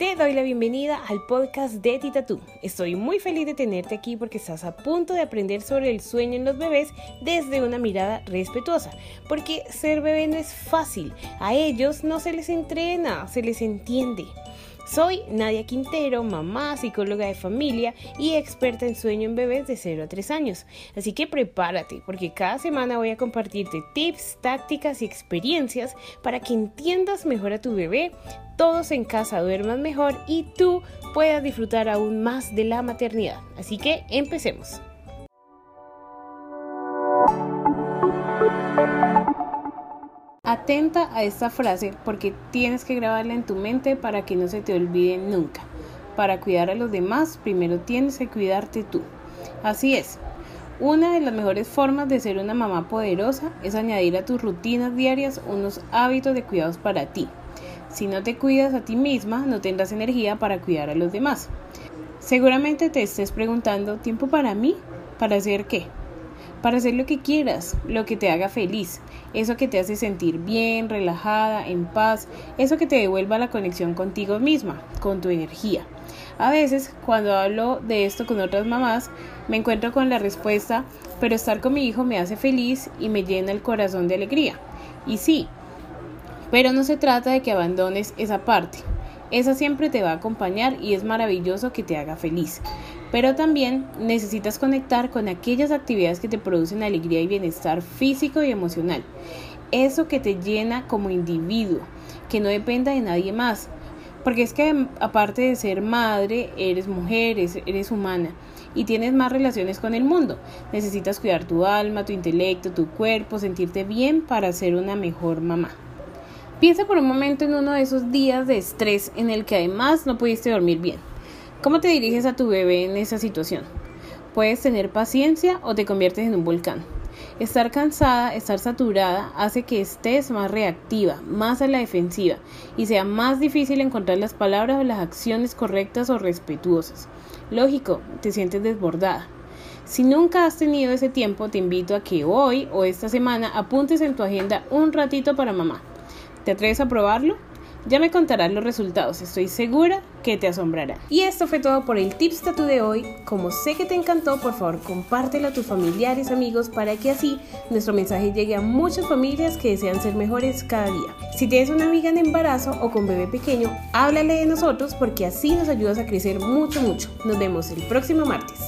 Te doy la bienvenida al podcast de Titatú. Estoy muy feliz de tenerte aquí porque estás a punto de aprender sobre el sueño en los bebés desde una mirada respetuosa. Porque ser bebé no es fácil. A ellos no se les entrena, se les entiende. Soy Nadia Quintero, mamá, psicóloga de familia y experta en sueño en bebés de 0 a 3 años. Así que prepárate porque cada semana voy a compartirte tips, tácticas y experiencias para que entiendas mejor a tu bebé, todos en casa duerman mejor y tú puedas disfrutar aún más de la maternidad. Así que empecemos. Atenta a esta frase porque tienes que grabarla en tu mente para que no se te olvide nunca. Para cuidar a los demás, primero tienes que cuidarte tú. Así es. Una de las mejores formas de ser una mamá poderosa es añadir a tus rutinas diarias unos hábitos de cuidados para ti. Si no te cuidas a ti misma, no tendrás energía para cuidar a los demás. Seguramente te estés preguntando, ¿tiempo para mí? ¿Para hacer qué? Para hacer lo que quieras, lo que te haga feliz, eso que te hace sentir bien, relajada, en paz, eso que te devuelva la conexión contigo misma, con tu energía. A veces, cuando hablo de esto con otras mamás, me encuentro con la respuesta, pero estar con mi hijo me hace feliz y me llena el corazón de alegría. Y sí, pero no se trata de que abandones esa parte. Esa siempre te va a acompañar y es maravilloso que te haga feliz. Pero también necesitas conectar con aquellas actividades que te producen alegría y bienestar físico y emocional. Eso que te llena como individuo, que no dependa de nadie más. Porque es que aparte de ser madre, eres mujer, eres, humana y tienes más relaciones con el mundo. Necesitas cuidar tu alma, tu intelecto, tu cuerpo, sentirte bien para ser una mejor mamá. Piensa por un momento en uno de esos días de estrés en el que además no pudiste dormir bien ¿Cómo te diriges a tu bebé en esa situación? Puedes tener paciencia o te conviertes en un volcán. Estar cansada, estar saturada, hace que estés más reactiva, más a la defensiva y sea más difícil encontrar las palabras o las acciones correctas o respetuosas. Lógico, te sientes desbordada. Si nunca has tenido ese tiempo, te invito a que hoy o esta semana apuntes en tu agenda un ratito para mamá. ¿Te atreves a probarlo? Ya me contarás los resultados, estoy segura que te asombrará. Y esto fue todo por el Tips Tattoo de hoy. Como sé que te encantó, por favor compártelo a tus familiares, amigos, para que así nuestro mensaje llegue a muchas familias que desean ser mejores cada día. Si tienes una amiga en embarazo o con bebé pequeño, háblale de nosotros porque así nos ayudas a crecer mucho, mucho. Nos vemos el próximo martes.